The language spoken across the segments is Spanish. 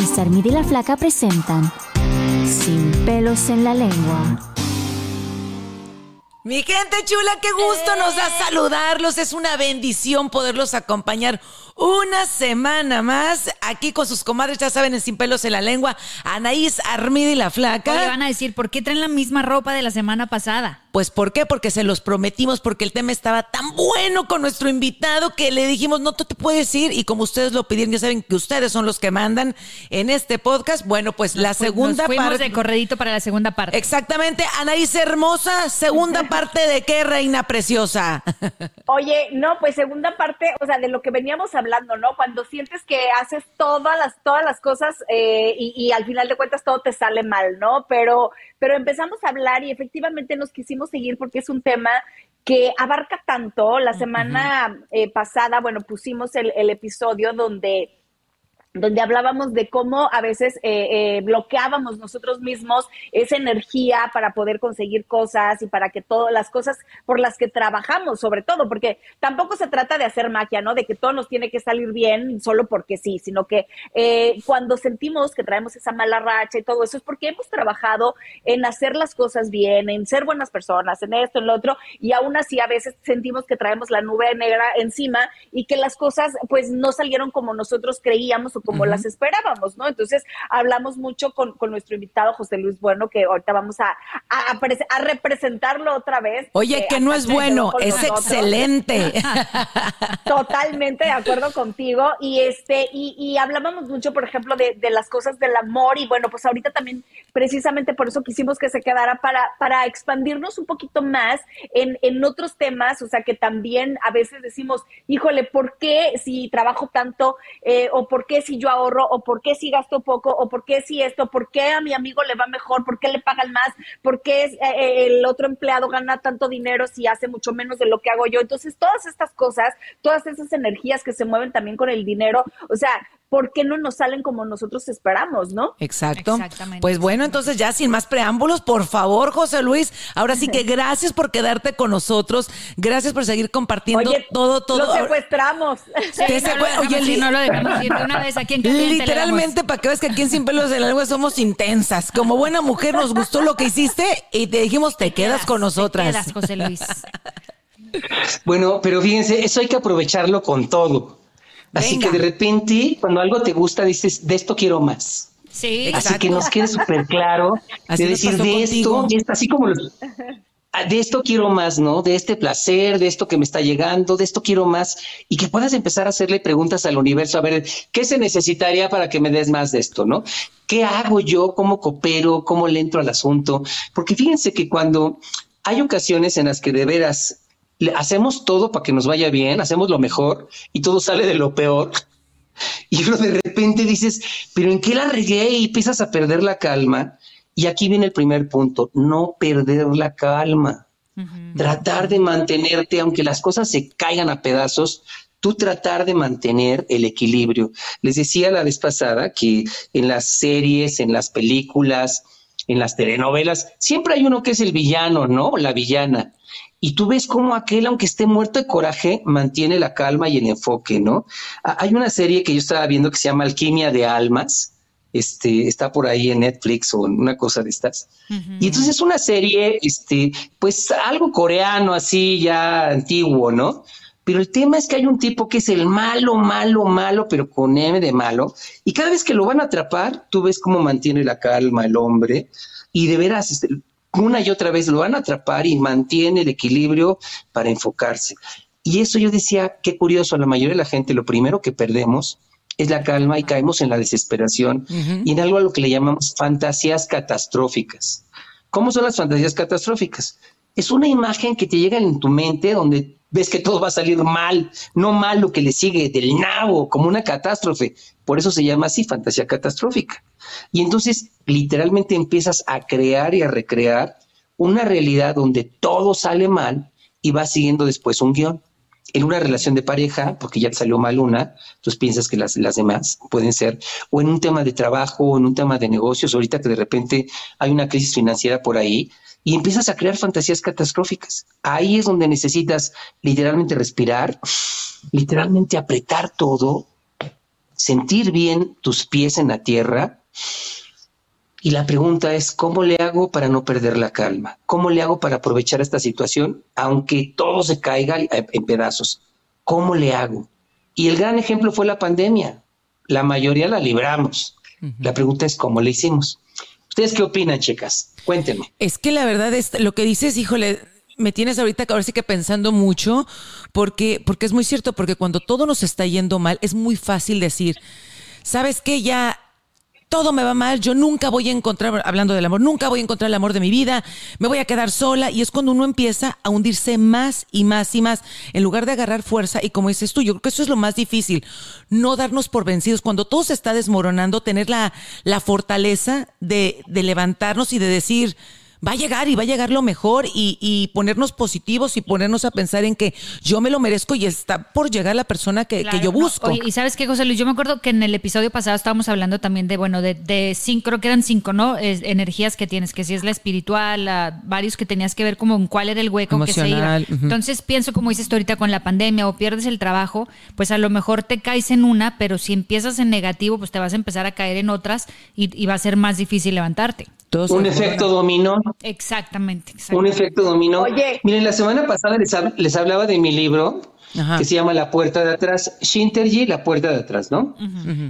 Y la Flaca presentan Sin pelos en la lengua. Mi gente chula, qué gusto nos da saludarlos. Es una bendición poderlos acompañar una semana más aquí con sus comadres, ya saben, en Sin Pelos en la Lengua, Anaís, Armida y la Flaca. Oye, van a decir, ¿por qué traen la misma ropa de la semana pasada? Pues ¿por qué? Porque se los prometimos, porque el tema estaba tan bueno con nuestro invitado que le dijimos, no, tú te puedes ir. Y como ustedes lo pidieron, ya saben que ustedes son los que mandan en este podcast. Bueno, pues la segunda Nos fuimos parte. de corredito para la segunda parte. Exactamente, Anaís hermosa, segunda parte de qué, reina preciosa. Oye, no, pues segunda parte, o sea, de lo que veníamos hablando, ¿no? Cuando sientes que haces todas las, todas las cosas eh, y, y al final de cuentas todo te sale mal, ¿no? Pero, pero empezamos a hablar y efectivamente nos quisimos seguir porque es un tema que abarca tanto. La semana eh, pasada, bueno, pusimos el, el episodio donde donde hablábamos de cómo a veces eh, eh, bloqueábamos nosotros mismos esa energía para poder conseguir cosas y para que todas las cosas por las que trabajamos, sobre todo, porque tampoco se trata de hacer magia, ¿no? De que todo nos tiene que salir bien solo porque sí, sino que eh, cuando sentimos que traemos esa mala racha y todo eso es porque hemos trabajado en hacer las cosas bien, en ser buenas personas, en esto, en lo otro, y aún así a veces sentimos que traemos la nube negra encima y que las cosas pues no salieron como nosotros creíamos o como las esperábamos, ¿no? Entonces hablamos mucho con, con, nuestro invitado José Luis Bueno, que ahorita vamos a, a, a representarlo otra vez. Oye, que no es bueno, es nosotros. excelente. Totalmente de acuerdo contigo. Y este, y, y hablábamos mucho, por ejemplo, de, de, las cosas del amor. Y bueno, pues ahorita también, precisamente por eso quisimos que se quedara para, para expandirnos un poquito más en, en otros temas. O sea, que también a veces decimos, híjole, ¿por qué si trabajo tanto? Eh, o por qué si yo ahorro? ¿O por qué si gasto poco? ¿O por qué si esto? ¿Por qué a mi amigo le va mejor? ¿Por qué le pagan más? ¿Por qué es, eh, el otro empleado gana tanto dinero si hace mucho menos de lo que hago yo? Entonces, todas estas cosas, todas esas energías que se mueven también con el dinero, o sea, ¿por qué no nos salen como nosotros esperamos, no? Exacto. Exactamente. Pues bueno, entonces ya sin más preámbulos, por favor, José Luis, ahora sí que gracias por quedarte con nosotros, gracias por seguir compartiendo Oye, todo, todo. Lo secuestramos. Sí, no, lo Oye, li no lo dejamos ir de una vez aquí en Literalmente, para que veas que aquí en Sin Pelos de la Lengua somos intensas. Como buena mujer nos gustó lo que hiciste y te dijimos, te, te quedas, quedas, con nosotras. Te quedas, José Luis. Bueno, pero fíjense, eso hay que aprovecharlo con todo. Así Venga. que de repente, cuando algo te gusta, dices, de esto quiero más. Sí, Así exacto. que nos quede súper claro así de decir, de esto, de esto, así como los, de esto quiero más, ¿no? De este placer, de esto que me está llegando, de esto quiero más. Y que puedas empezar a hacerle preguntas al universo, a ver, ¿qué se necesitaría para que me des más de esto, ¿no? ¿Qué hago yo? ¿Cómo coopero? ¿Cómo le entro al asunto? Porque fíjense que cuando hay ocasiones en las que de veras hacemos todo para que nos vaya bien, hacemos lo mejor y todo sale de lo peor. Y uno de repente dices, pero ¿en qué la regué? Y empiezas a perder la calma. Y aquí viene el primer punto, no perder la calma. Uh -huh. Tratar de mantenerte, aunque las cosas se caigan a pedazos, tú tratar de mantener el equilibrio. Les decía la vez pasada que en las series, en las películas, en las telenovelas, siempre hay uno que es el villano, ¿no? La villana y tú ves cómo aquel, aunque esté muerto de coraje, mantiene la calma y el enfoque, ¿no? Hay una serie que yo estaba viendo que se llama Alquimia de Almas, este, está por ahí en Netflix o en una cosa de estas. Y entonces es una serie, este, pues algo coreano así ya antiguo, ¿no? Pero el tema es que hay un tipo que es el malo, malo, malo, pero con M de malo. Y cada vez que lo van a atrapar, tú ves cómo mantiene la calma el hombre. Y de veras, este, una y otra vez lo van a atrapar y mantiene el equilibrio para enfocarse. Y eso yo decía, qué curioso, la mayoría de la gente lo primero que perdemos es la calma y caemos en la desesperación y en algo a lo que le llamamos fantasías catastróficas. ¿Cómo son las fantasías catastróficas? Es una imagen que te llega en tu mente donde ves que todo va a salir mal, no mal lo que le sigue del nabo, como una catástrofe. Por eso se llama así, fantasía catastrófica. Y entonces literalmente empiezas a crear y a recrear una realidad donde todo sale mal y va siguiendo después un guion en una relación de pareja, porque ya te salió mal una, tú piensas que las, las demás pueden ser, o en un tema de trabajo, o en un tema de negocios, ahorita que de repente hay una crisis financiera por ahí, y empiezas a crear fantasías catastróficas. Ahí es donde necesitas literalmente respirar, literalmente apretar todo, sentir bien tus pies en la tierra y la pregunta es, ¿cómo le hago para no perder la calma? ¿Cómo le hago para aprovechar esta situación aunque todo se caiga en pedazos? ¿Cómo le hago? Y el gran ejemplo fue la pandemia. La mayoría la libramos. La pregunta es, ¿cómo le hicimos? ¿Ustedes qué opinan, chicas? Cuéntenme. Es que la verdad es lo que dices, híjole, me tienes ahorita ahora sí que pensando mucho, porque, porque es muy cierto, porque cuando todo nos está yendo mal, es muy fácil decir, ¿sabes qué? Ya todo me va mal, yo nunca voy a encontrar, hablando del amor, nunca voy a encontrar el amor de mi vida, me voy a quedar sola y es cuando uno empieza a hundirse más y más y más, en lugar de agarrar fuerza y como dices tú, yo creo que eso es lo más difícil, no darnos por vencidos, cuando todo se está desmoronando, tener la, la fortaleza de, de levantarnos y de decir, va a llegar y va a llegar lo mejor y, ponernos positivos y ponernos a pensar en que yo me lo merezco y está por llegar la persona que, yo busco. y sabes qué, José Luis, yo me acuerdo que en el episodio pasado estábamos hablando también de, bueno, de, de cinco, creo que eran cinco, ¿no? energías que tienes, que si es la espiritual, la, varios que tenías que ver como en cuál era el hueco que se iba. Entonces pienso, como dices tú ahorita con la pandemia o pierdes el trabajo, pues a lo mejor te caes en una, pero si empiezas en negativo, pues te vas a empezar a caer en otras y va a ser más difícil levantarte un efecto dominó. Exactamente, Un efecto dominó. Oye. Miren, la semana pasada les, hablaba de mi libro que se llama La Puerta de Atrás. Shinterji, La Puerta de Atrás, ¿no?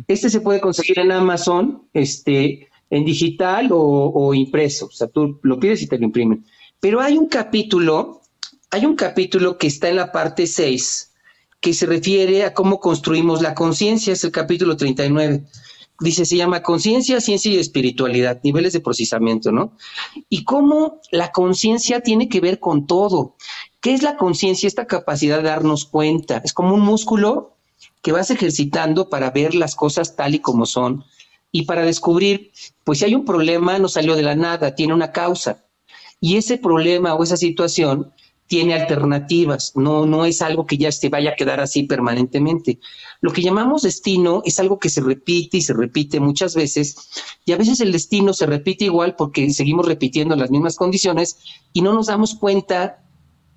Este se puede conseguir en Amazon, este, en digital o, impreso. O sea, tú lo pides y te lo imprimen. Pero hay un capítulo, hay un capítulo que está en la parte 6 que se refiere a cómo construimos la conciencia, es el capítulo 39 dice, se llama conciencia, ciencia y espiritualidad, niveles de procesamiento, ¿no? Y cómo la conciencia tiene que ver con todo. ¿Qué es la conciencia? Esta capacidad de darnos cuenta. Es como un músculo que vas ejercitando para ver las cosas tal y como son y para descubrir, pues si hay un problema, no salió de la nada, tiene una causa. Y ese problema o esa situación tiene alternativas, no, no es algo que ya se vaya a quedar así permanentemente. Lo que llamamos destino es algo que se repite y se repite muchas veces, y a veces el destino se repite igual porque seguimos repitiendo las mismas condiciones y no nos damos cuenta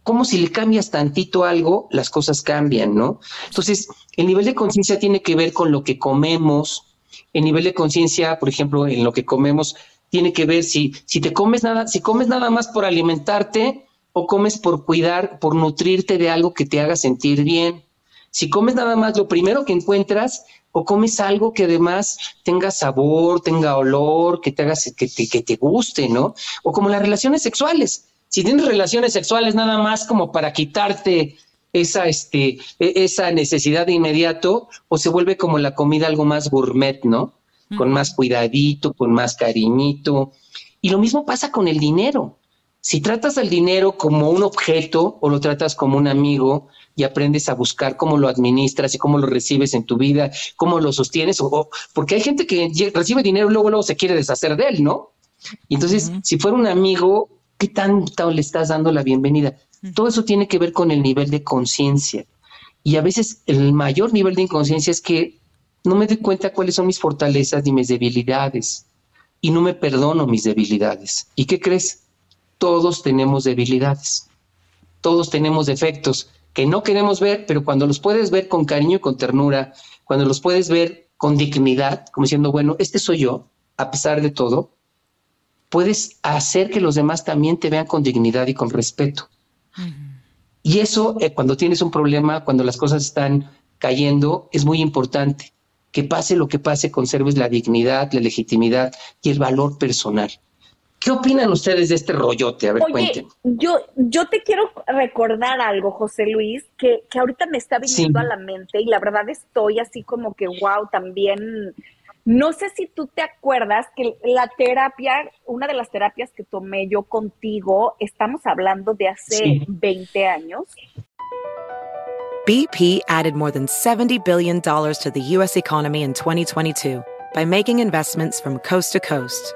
cómo si le cambias tantito algo, las cosas cambian, ¿no? Entonces, el nivel de conciencia tiene que ver con lo que comemos, el nivel de conciencia, por ejemplo, en lo que comemos, tiene que ver si, si te comes nada, si comes nada más por alimentarte, o comes por cuidar, por nutrirte de algo que te haga sentir bien. Si comes nada más lo primero que encuentras, o comes algo que además tenga sabor, tenga olor, que te haga que te, que te guste, ¿no? O como las relaciones sexuales. Si tienes relaciones sexuales nada más como para quitarte esa, este, e, esa necesidad de inmediato, o se vuelve como la comida algo más gourmet, ¿no? Con más cuidadito, con más cariñito. Y lo mismo pasa con el dinero. Si tratas al dinero como un objeto o lo tratas como un amigo y aprendes a buscar cómo lo administras y cómo lo recibes en tu vida, cómo lo sostienes, o, porque hay gente que recibe dinero y luego, luego se quiere deshacer de él, ¿no? Y entonces, si fuera un amigo, ¿qué tanto le estás dando la bienvenida? Todo eso tiene que ver con el nivel de conciencia. Y a veces el mayor nivel de inconsciencia es que no me doy cuenta cuáles son mis fortalezas ni mis debilidades. Y no me perdono mis debilidades. ¿Y qué crees? Todos tenemos debilidades, todos tenemos defectos que no queremos ver, pero cuando los puedes ver con cariño y con ternura, cuando los puedes ver con dignidad, como diciendo, bueno, este soy yo, a pesar de todo, puedes hacer que los demás también te vean con dignidad y con respeto. Y eso, eh, cuando tienes un problema, cuando las cosas están cayendo, es muy importante. Que pase lo que pase, conserves la dignidad, la legitimidad y el valor personal. ¿Qué opinan ustedes de este rollote? A ver, Oye, Yo, yo te quiero recordar algo, José Luis, que, que ahorita me está viniendo a la mente y la verdad estoy así como que, wow, también no sé si tú te acuerdas que la terapia, una de las terapias que tomé yo contigo, estamos hablando de hace sí. 20 años. BP added more than $70 billion to the U.S. economy in 2022 by making investments from coast to coast.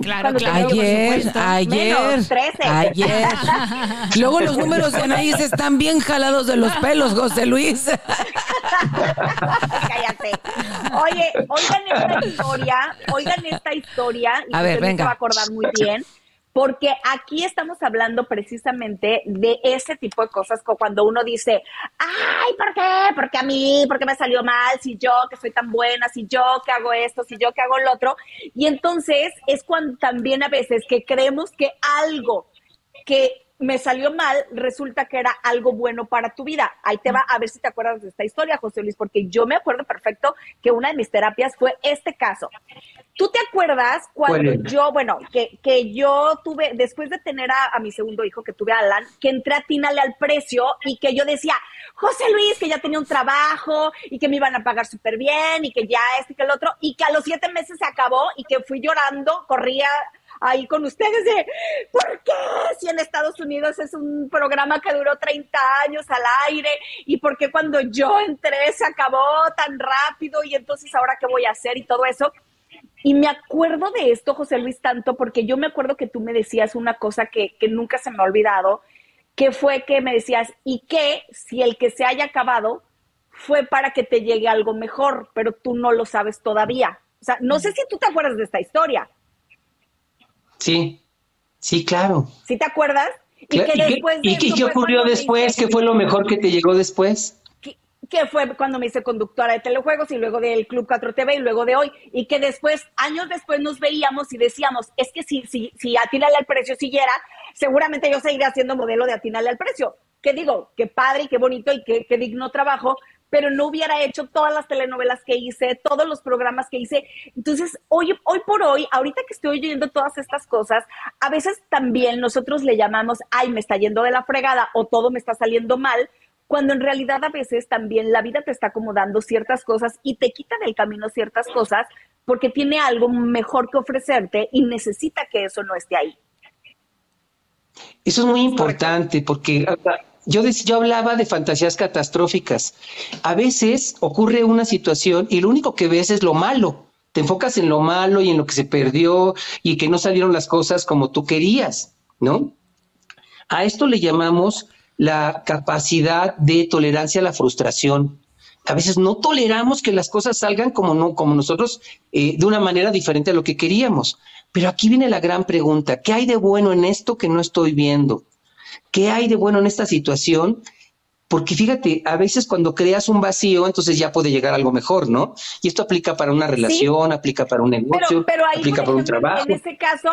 Claro, claro. Ayer, ayer, ayer. Luego los números de Anaís están bien jalados de los pelos, José Luis. Cállate. Oye, oigan esta historia, oigan esta historia. Y a ver, venga. Se va a acordar muy bien porque aquí estamos hablando precisamente de ese tipo de cosas, cuando uno dice, ay, ¿por qué? Porque a mí, porque me salió mal, si yo que soy tan buena, si yo que hago esto, si yo que hago lo otro. Y entonces es cuando también a veces que creemos que algo que me salió mal, resulta que era algo bueno para tu vida. Ahí te va a ver si te acuerdas de esta historia, José Luis, porque yo me acuerdo perfecto que una de mis terapias fue este caso. ¿Tú te acuerdas cuando yo, bueno, que, que yo tuve, después de tener a, mi segundo hijo, que tuve a Alan, que entré a Tínale al precio y que yo decía, José Luis, que ya tenía un trabajo y que me iban a pagar súper bien y que ya este y que el otro, y que a los siete meses se acabó y que fui llorando, corría ahí con ustedes de, ¿por qué? Si en Estados Unidos es un programa que duró 30 años al aire y por qué cuando yo entré se acabó tan rápido y entonces ahora qué voy a hacer y todo eso. Y me acuerdo de esto, José Luis, tanto porque yo me acuerdo que tú me decías una cosa que, que nunca se me ha olvidado, que fue que me decías, y que si el que se haya acabado fue para que te llegue algo mejor, pero tú no lo sabes todavía. O sea, no sé si tú te acuerdas de esta historia. Sí, sí, claro. ¿Sí te acuerdas? ¿Y, qué, ocurrió después? ¿Qué fue lo mejor que te llegó después? que fue cuando me hice conductora de telejuegos y luego del Club 4 TV y luego de hoy, y que después, años después nos veíamos y decíamos, es que si, si, si Atínale al precio siguiera, seguramente yo seguiría siendo modelo de Atínale al precio. ¿Qué digo? Qué padre y qué bonito y qué, qué digno trabajo, pero no hubiera hecho todas las telenovelas que hice, todos los programas que hice. Entonces, hoy, hoy por hoy, ahorita que estoy oyendo todas estas cosas, a veces también nosotros le llamamos, ay, me está yendo de la fregada o todo me está saliendo mal, cuando en realidad a veces también la vida te está acomodando ciertas cosas y te quita del camino ciertas cosas porque tiene algo mejor que ofrecerte y necesita que eso no esté ahí. Eso es muy importante porque yo, yo hablaba de fantasías catastróficas. A veces ocurre una situación y lo único que ves es lo malo. Te enfocas en lo malo y en lo que se perdió y que no salieron las cosas como tú querías, ¿no? A esto le llamamos la capacidad de tolerancia a la frustración. A veces no toleramos que las cosas salgan como, no, como nosotros, eh, de una manera diferente a lo que queríamos. Pero aquí viene la gran pregunta, ¿qué hay de bueno en esto que no estoy viendo? ¿Qué hay de bueno en esta situación? Porque fíjate, a veces cuando creas un vacío, entonces ya puede llegar algo mejor, ¿no? Y esto aplica para una relación, aplica para un negocio, aplica para un trabajo. En este caso,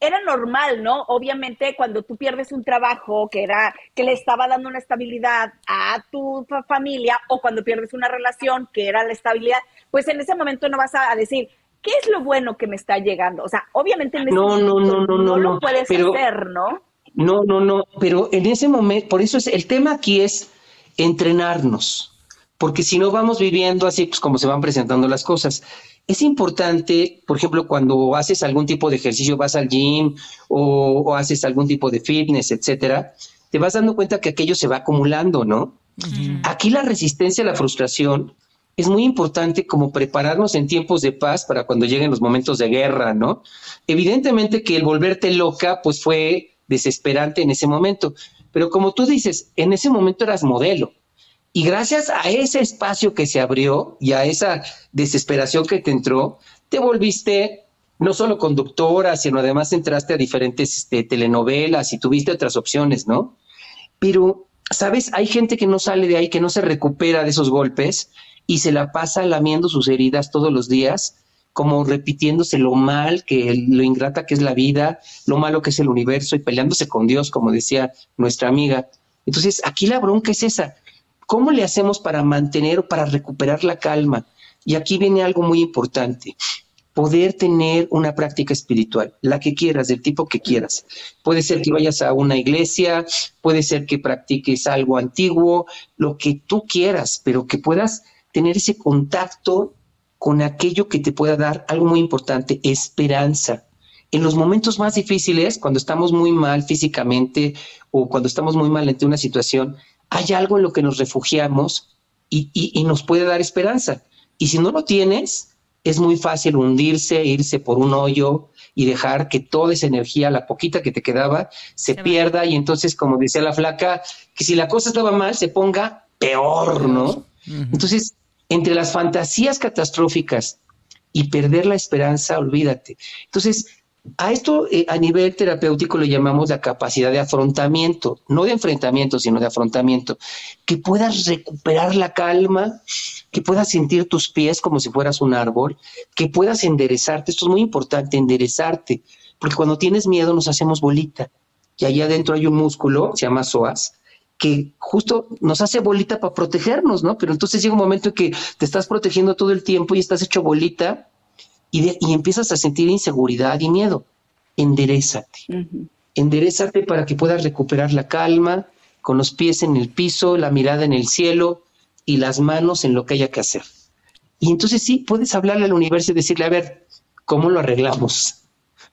era normal, ¿no? Obviamente cuando tú pierdes un trabajo que era que le estaba dando una estabilidad a tu familia o cuando pierdes una relación que era la estabilidad, pues en ese momento no vas a decir, ¿qué es lo bueno que me está llegando? O sea, obviamente en ese no, momento no, no, no, lo puedes hacer, ¿no? No, no, no, pero en ese momento, por eso es el tema aquí es entrenarnos, porque si no vamos viviendo así, pues como se van presentando las cosas. es importante, por ejemplo, cuando haces algún tipo de ejercicio, vas al gym o, haces algún tipo de fitness, etcétera, te vas dando cuenta que aquello se va acumulando, ¿no? Aquí la resistencia a la frustración es muy importante como prepararnos en tiempos de paz para cuando lleguen los momentos de guerra, ¿no? Evidentemente que el volverte loca, pues fue desesperante en ese momento, pero como tú dices, en ese momento eras modelo. Y gracias a ese espacio que se abrió y a esa desesperación que te entró, te volviste no solo conductora, sino además entraste a diferentes este, telenovelas y tuviste otras opciones, ¿no? Pero, ¿sabes? Hay gente que no sale de ahí, que no se recupera de esos golpes y se la pasa lamiendo sus heridas todos los días, como repitiéndose lo mal, que lo ingrata que es la vida, lo malo que es el universo y peleándose con Dios, como decía nuestra amiga. Entonces, aquí la bronca es esa. ¿Cómo le hacemos para mantener o para recuperar la calma? Y aquí viene algo muy importante. Poder tener una práctica espiritual, la que quieras, del tipo que quieras. Puede ser que vayas a una iglesia, puede ser que practiques algo antiguo, lo que tú quieras, pero que puedas tener ese contacto con aquello que te pueda dar algo muy importante, esperanza. En los momentos más difíciles, cuando estamos muy mal físicamente o cuando estamos muy mal ante una situación, hay algo en lo que nos refugiamos y, nos puede dar esperanza. Y si no lo tienes, es muy fácil hundirse, irse por un hoyo y dejar que toda esa energía, la poquita que te quedaba, se, pierda y entonces, como decía la flaca, que si la cosa estaba mal, se ponga peor, ¿no? Entonces, entre las fantasías catastróficas y perder la esperanza, olvídate. Entonces, a esto eh, a nivel terapéutico le llamamos la capacidad de afrontamiento, no de enfrentamiento, sino de afrontamiento, que puedas recuperar la calma, que puedas sentir tus pies como si fueras un árbol, que puedas enderezarte, esto es muy importante, enderezarte, porque cuando tienes miedo nos hacemos bolita, y allá adentro hay un músculo, se llama psoas, que justo nos hace bolita para protegernos, ¿no? Pero entonces llega un momento en que te estás protegiendo todo el tiempo y estás hecho bolita y, empiezas a sentir inseguridad y miedo. Enderezate. Enderezate para que puedas recuperar la calma, con los pies en el piso, la mirada en el cielo y las manos en lo que haya que hacer. Y entonces sí, puedes hablarle al universo y decirle, a ver, ¿cómo lo arreglamos?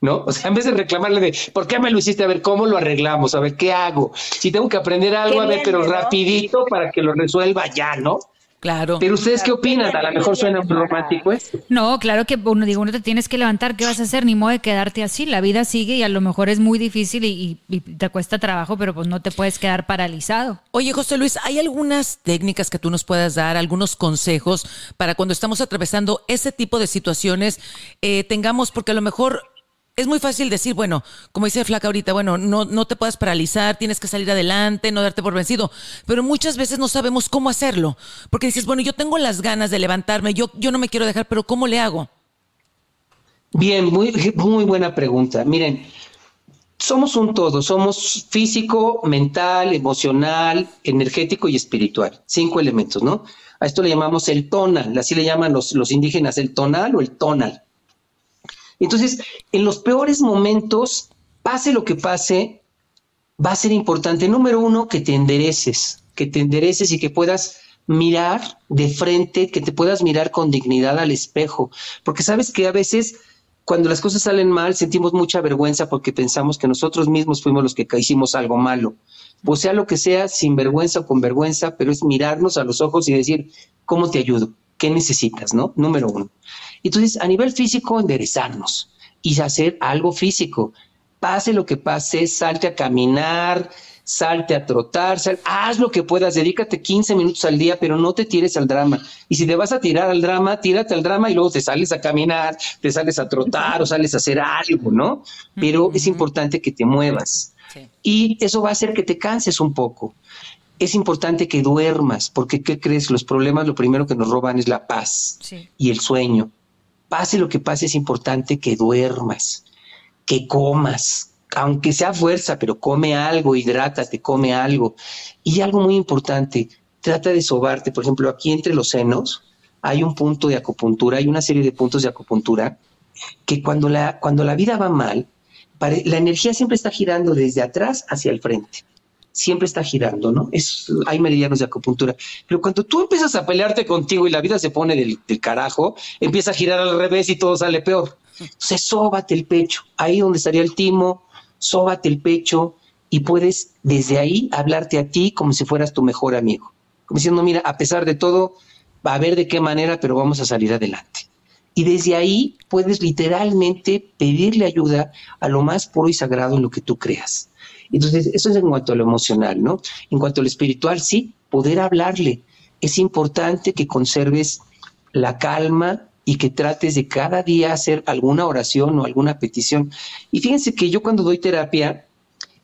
¿No? O sea, en vez de reclamarle de, ¿por qué me lo hiciste? A ver, ¿cómo lo arreglamos? A ver, ¿qué hago? Si tengo que aprender algo, a ver, pero rapidito para que lo resuelva ya, ¿no? Claro. Pero ustedes qué opinan? A lo mejor suena romántico ¿eh? No, claro que uno digo, uno te tienes que levantar, ¿qué vas a hacer? Ni modo de quedarte así. La vida sigue y a lo mejor es muy difícil y, te cuesta trabajo, pero pues no te puedes quedar paralizado. Oye, José Luis, ¿hay algunas técnicas que tú nos puedas dar, algunos consejos para cuando estamos atravesando ese tipo de situaciones, eh, tengamos, porque a lo mejor es muy fácil decir, bueno, como dice Flaca ahorita, bueno, no, no te puedes paralizar, tienes que salir adelante, no darte por vencido, pero muchas veces no sabemos cómo hacerlo, porque dices, bueno, yo tengo las ganas de levantarme, yo, yo no me quiero dejar, pero ¿cómo le hago? Bien, muy, muy buena pregunta. Miren, somos un todo, somos físico, mental, emocional, energético y espiritual, cinco elementos, ¿no? A esto le llamamos el tonal, así le llaman los, los indígenas, el tonal o el tonal. Entonces, en los peores momentos, pase lo que pase, va a ser importante, número uno, que te endereces, que te endereces y que puedas mirar de frente, que te puedas mirar con dignidad al espejo, porque sabes que a veces cuando las cosas salen mal sentimos mucha vergüenza porque pensamos que nosotros mismos fuimos los que hicimos algo malo. O sea lo que sea, sin vergüenza o con vergüenza, pero es mirarnos a los ojos y decir, ¿cómo te ayudo? ¿Qué necesitas? ¿No? Número uno. Entonces, a nivel físico, enderezarnos y hacer algo físico. Pase lo que pase, salte a caminar, salte a trotar, haz lo que puedas, dedícate 15 minutos al día, pero no te tires al drama. Y si te vas a tirar al drama, tírate al drama y luego te sales a caminar, te sales a trotar o sales a hacer algo, ¿no? Pero es importante que te muevas. Y eso va a hacer que te canses un poco. Es importante que duermas, porque ¿qué crees? Los problemas lo primero que nos roban es la paz y el sueño pase lo que pase, es importante que duermas, que comas, aunque sea fuerza, pero come algo, hidrátate, come algo. Y algo muy importante, trata de sobarte. Por ejemplo, aquí entre los senos hay un punto de acupuntura, hay una serie de puntos de acupuntura que cuando la, cuando la vida va mal, la energía siempre está girando desde atrás hacia el frente. Siempre está girando, ¿no? Es, hay meridianos de acupuntura. Pero cuando tú empiezas a pelearte contigo y la vida se pone del, carajo, empieza a girar al revés y todo sale peor. Entonces, sóbate el pecho. Ahí donde estaría el timo, sóbate el pecho y puedes desde ahí hablarte a ti como si fueras tu mejor amigo. Como diciendo, mira, a pesar de todo, va a ver de qué manera, pero vamos a salir adelante. Y desde ahí puedes literalmente pedirle ayuda a lo más puro y sagrado en lo que tú creas. Entonces, eso es en cuanto a lo emocional, ¿no? En cuanto a lo espiritual, sí, poder hablarle. Es importante que conserves la calma y que trates de cada día hacer alguna oración o alguna petición. Y fíjense que yo cuando doy terapia,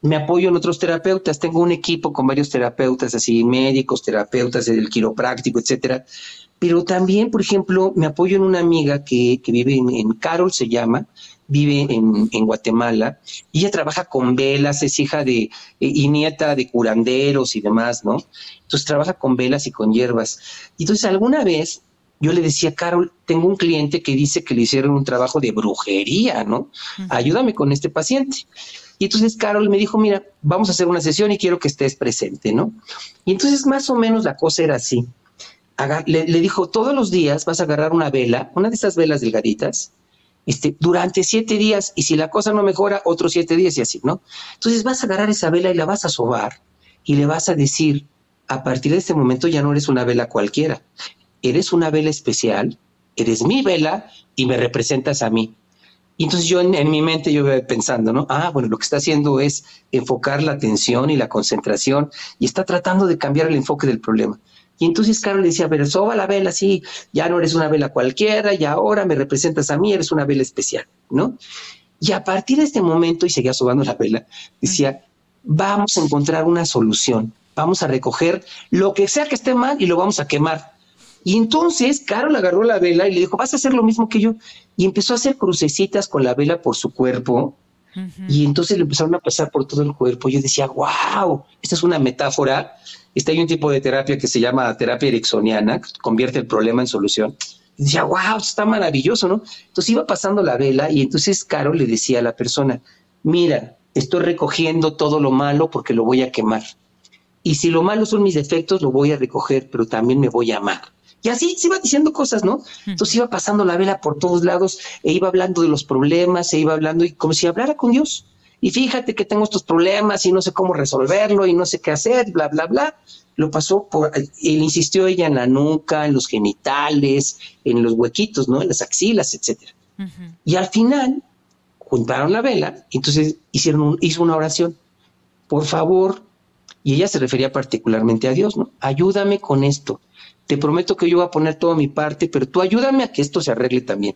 me apoyo en otros terapeutas. Tengo un equipo con varios terapeutas, así médicos, terapeutas del quiropráctico, etcétera. Pero también, por ejemplo, me apoyo en una amiga que, vive en, Carol, se llama, vive en, Guatemala, y ella trabaja con velas, es hija de, eh, y nieta de curanderos y demás, ¿no? Entonces trabaja con velas y con hierbas. Y entonces alguna vez yo le decía, Carol, tengo un cliente que dice que le hicieron un trabajo de brujería, ¿no? Ayúdame con este paciente. Y entonces Carol me dijo, mira, vamos a hacer una sesión y quiero que estés presente, ¿no? Y entonces más o menos la cosa era así le, dijo, todos los días vas a agarrar una vela, una de esas velas delgaditas, este, durante siete días, y si la cosa no mejora, otros siete días y así, ¿no? Entonces vas a agarrar esa vela y la vas a sobar y le vas a decir, a partir de este momento ya no eres una vela cualquiera, eres una vela especial, eres mi vela y me representas a mí. Entonces yo en, mi mente yo pensando, ¿no? Ah, bueno, lo que está haciendo es enfocar la atención y la concentración y está tratando de cambiar el enfoque del problema. Y entonces Carol le decía, pero soba la vela, sí, ya no eres una vela cualquiera, y ahora me representas a mí, eres una vela especial, ¿no? Y a partir de este momento, y seguía sobando la vela, decía, vamos a encontrar una solución, vamos a recoger lo que sea que esté mal y lo vamos a quemar. Y entonces Carol agarró la vela y le dijo, vas a hacer lo mismo que yo. Y empezó a hacer crucecitas con la vela por su cuerpo. Y entonces le empezaron a pasar por todo el cuerpo. Yo decía, wow, esta es una metáfora este, hay un tipo de terapia que se llama terapia ericksoniana, que convierte el problema en solución. Y decía, wow, está maravilloso, ¿no? Entonces iba pasando la vela y entonces Carol le decía a la persona, mira, estoy recogiendo todo lo malo porque lo voy a quemar. Y si lo malo son mis defectos, lo voy a recoger, pero también me voy a amar. Y así se iba diciendo cosas, ¿no? Entonces iba pasando la vela por todos lados e iba hablando de los problemas, e iba hablando y como si hablara con Dios y fíjate que tengo estos problemas y no sé cómo resolverlo y no sé qué hacer, bla, bla, bla. Lo pasó por, él insistió ella en la nuca, en los genitales, en los huequitos, ¿no? En las axilas, etcétera. Y al final juntaron la vela, y entonces hicieron un, hizo una oración. Por favor, y ella se refería particularmente a Dios, ¿no? Ayúdame con esto. Te prometo que yo voy a poner toda mi parte, pero tú ayúdame a que esto se arregle también.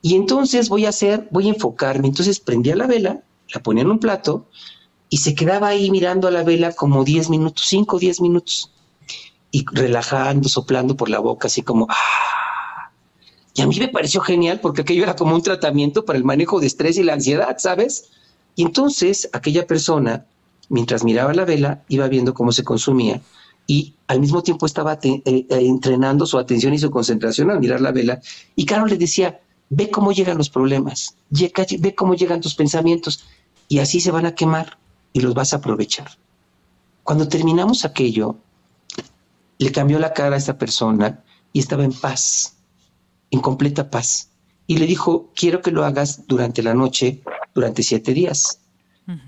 Y entonces voy a hacer, voy a enfocarme. Entonces prendía la vela la ponía en un plato y se quedaba ahí mirando a la vela como 10 minutos, 5 o 10 minutos, y relajando, soplando por la boca, así como, ¡ah! Y a mí me pareció genial porque aquello era como un tratamiento para el manejo de estrés y la ansiedad, ¿sabes? Y entonces aquella persona, mientras miraba la vela, iba viendo cómo se consumía y al mismo tiempo estaba eh, eh, entrenando su atención y su concentración al mirar la vela. Y Carol le decía, ve cómo llegan los problemas, ve cómo llegan tus pensamientos, y así se van a quemar y los vas a aprovechar. Cuando terminamos aquello, le cambió la cara a esta persona y estaba en paz, en completa paz. Y le dijo, quiero que lo hagas durante la noche, durante siete días,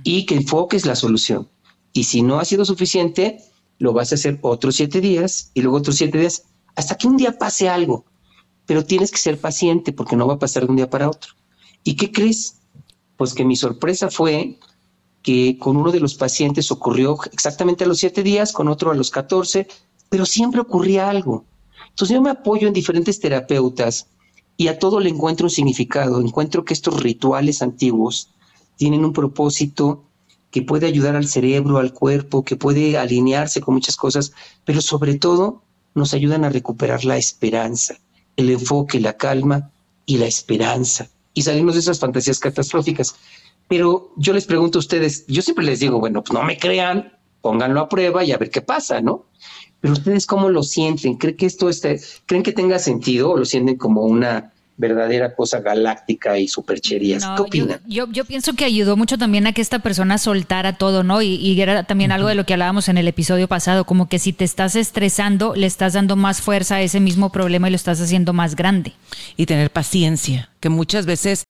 y que enfoques la solución. Y si no ha sido suficiente, lo vas a hacer otros siete días y luego otros siete días, hasta que un día pase algo. Pero tienes que ser paciente porque no va a pasar de un día para otro. ¿Y qué crees? Pues que mi sorpresa fue que con uno de los pacientes ocurrió exactamente a los siete días, con otro a los catorce, pero siempre ocurría algo. Entonces yo me apoyo en diferentes terapeutas y a todo le encuentro un significado. Encuentro que estos rituales antiguos tienen un propósito que puede ayudar al cerebro, al cuerpo, que puede alinearse con muchas cosas, pero sobre todo nos ayudan a recuperar la esperanza, el enfoque, la calma y la esperanza y salimos de esas fantasías catastróficas. Pero yo les pregunto a ustedes, yo siempre les digo, bueno, pues no me crean, pónganlo a prueba y a ver qué pasa, ¿no? Pero ustedes cómo lo sienten? ¿Creen que esto esté, creen que tenga sentido o lo sienten como una verdadera cosa galáctica y supercherías. ¿Qué opinas? Yo, yo, pienso que ayudó mucho también a que esta persona soltara todo, ¿no? Y, era también algo de lo que hablábamos en el episodio pasado, como que si te estás estresando, le estás dando más fuerza a ese mismo problema y lo estás haciendo más grande. Y tener paciencia, que muchas veces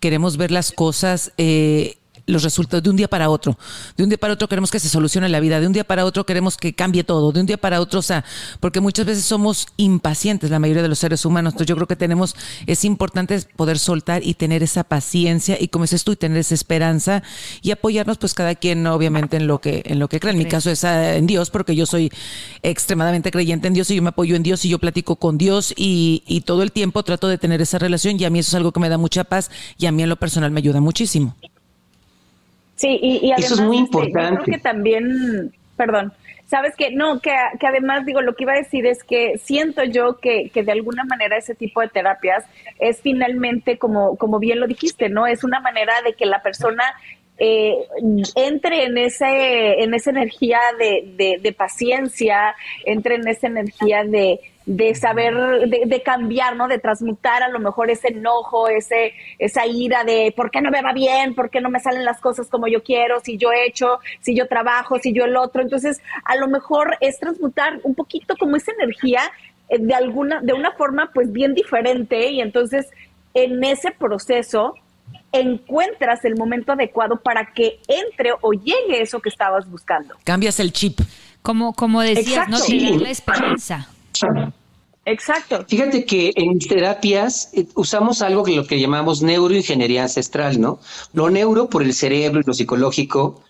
queremos ver las cosas eh, los resultados de un día para otro. De un día para otro queremos que se solucione la vida, de un día para otro queremos que cambie todo, de un día para otro, o sea, porque muchas veces somos impacientes la mayoría de los seres humanos. Entonces yo creo que tenemos, es importante poder soltar y tener esa paciencia y como dices tú, y tener esa esperanza y apoyarnos pues cada quien obviamente en lo que, en lo que cree. En mi caso es ah, en Dios, porque yo soy extremadamente creyente en Dios y yo me apoyo en Dios y yo platico con Dios y, y todo el tiempo trato de tener esa relación y a mí eso es algo que me da mucha paz y a mí en lo personal me ayuda muchísimo. Sí, y, además, Eso es muy importante. Este, yo creo que también, perdón, sabes que no, que, que, además digo, lo que iba a decir es que siento yo que, que de alguna manera ese tipo de terapias es finalmente, como, como bien lo dijiste, ¿no? Es una manera de que la persona eh, entre en ese en esa energía de, de, de, paciencia, entre en esa energía de, de saber, de, cambiar, ¿no? De transmutar a lo mejor ese enojo, ese, esa ira de por qué no me va bien, por qué no me salen las cosas como yo quiero, si yo he hecho, si yo trabajo, si yo el otro. Entonces, a lo mejor es transmutar un poquito como esa energía eh, de alguna, de una forma pues bien diferente y entonces en ese proceso encuentras el momento adecuado para que entre o llegue eso que estabas buscando. Cambias el chip. Como, como decías, no tener la esperanza. Exacto. Fíjate que en terapias eh, usamos algo que lo que llamamos neuroingeniería ancestral, ¿no? Lo neuro por el cerebro y lo psicológico,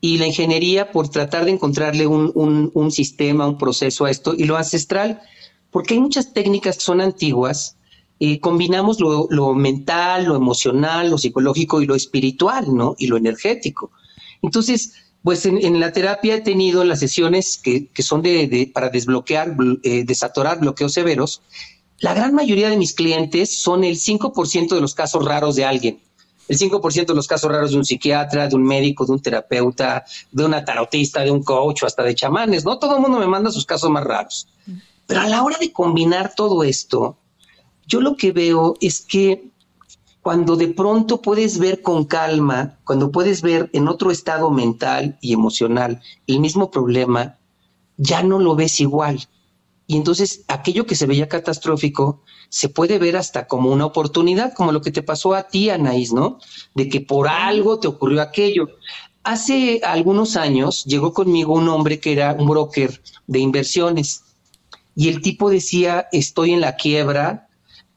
y la ingeniería por tratar de encontrarle un, un, sistema, un proceso a esto, y lo ancestral, porque hay muchas técnicas que son antiguas, y combinamos lo, lo mental, lo emocional, lo psicológico y lo espiritual, ¿no? Y lo energético. Entonces, pues en, la terapia he tenido las sesiones que, son de, para desbloquear, eh, desatorar bloqueos severos. La gran mayoría de mis clientes son el 5% de los casos raros de alguien. El 5% de los casos raros de un psiquiatra, de un médico, de un terapeuta, de una tarotista, de un coach o hasta de chamanes, ¿no? Todo el mundo me manda sus casos más raros. Pero a la hora de combinar todo esto, yo lo que veo es que cuando de pronto puedes ver con calma, cuando puedes ver en otro estado mental y emocional el mismo problema, ya no lo ves igual. Y entonces aquello que se veía catastrófico se puede ver hasta como una oportunidad, como lo que te pasó a ti, Anaís, ¿no? De que por algo te ocurrió aquello. Hace algunos años llegó conmigo un hombre que era un broker de inversiones y el tipo decía, estoy en la quiebra,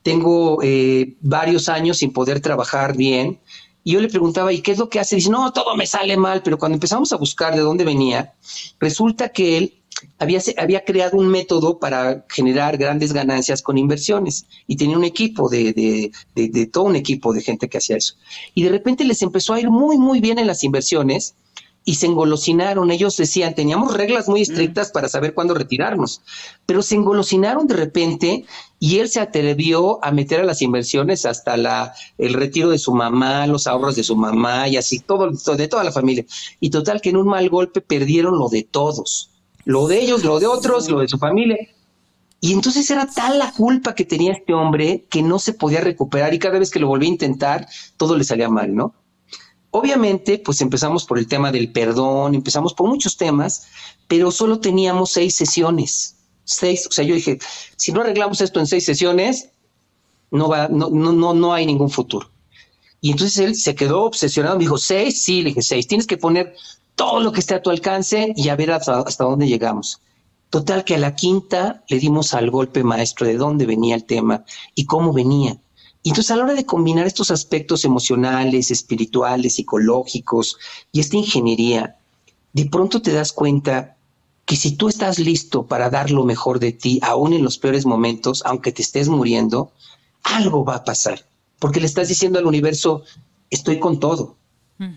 tengo eh, varios años sin poder trabajar bien. Y yo le preguntaba, ¿y qué es lo que hace? Dice, no, todo me sale mal, pero cuando empezamos a buscar de dónde venía, resulta que él había, había creado un método para generar grandes ganancias con inversiones y tenía un equipo de, de, de todo un equipo de gente que hacía eso. Y de repente les empezó a ir muy, muy bien en las inversiones y se engolosinaron. Ellos decían, teníamos reglas muy estrictas para saber cuándo retirarnos, pero se engolosinaron de repente y él se atrevió a meter a las inversiones hasta la, el retiro de su mamá, los ahorros de su mamá y así, todo, de toda la familia. Y total que en un mal golpe perdieron lo de todos, lo de ellos, lo de otros, lo de su familia. Y entonces era tal la culpa que tenía este hombre que no se podía recuperar y cada vez que lo volvía a intentar, todo le salía mal, ¿no? Obviamente, pues empezamos por el tema del perdón, empezamos por muchos temas, pero solo teníamos seis sesiones. Seis, o sea, yo dije, si no arreglamos esto en seis sesiones, no va, no, no, no, no hay ningún futuro. Y entonces él se quedó obsesionado, me dijo, seis, sí, le dije, seis, tienes que poner todo lo que esté a tu alcance y a ver hasta, hasta dónde llegamos. Total que a la quinta le dimos al golpe maestro de dónde venía el tema y cómo venía. Y entonces a la hora de combinar estos aspectos emocionales, espirituales, psicológicos y esta ingeniería, de pronto te das cuenta que si tú estás listo para dar lo mejor de ti, aún en los peores momentos, aunque te estés muriendo, algo va a pasar, porque le estás diciendo al universo, estoy con todo.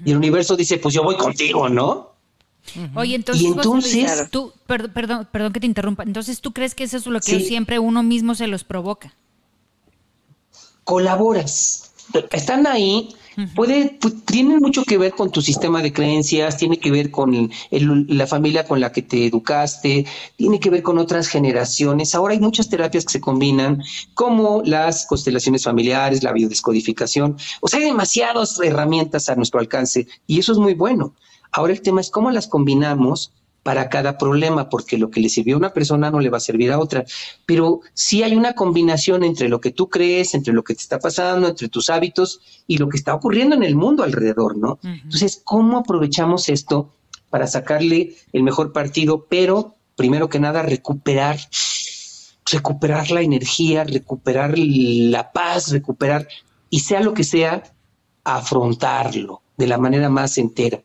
Y el universo dice, pues yo voy contigo, ¿no? Oye, entonces, tú, perdón, perdón, que te interrumpa, entonces tú crees que eso es lo que siempre uno mismo se los provoca colaboras. están ahí, puede, tienen mucho que ver con tu sistema de creencias, tiene que ver con la familia con la que te educaste, tiene que ver con otras generaciones. Ahora hay muchas terapias que se combinan, como las constelaciones familiares, la biodescodificación. O sea, hay demasiadas herramientas a nuestro alcance y eso es muy bueno. Ahora el tema es cómo las combinamos para cada problema, porque lo que le sirvió a una persona no le va a servir a otra. Pero sí hay una combinación entre lo que tú crees, entre lo que te está pasando, entre tus hábitos y lo que está ocurriendo en el mundo alrededor, ¿no? Entonces, ¿cómo aprovechamos esto para sacarle el mejor partido? Pero, primero que nada, recuperar, recuperar la energía, recuperar la paz, recuperar, y sea lo que sea, afrontarlo de la manera más entera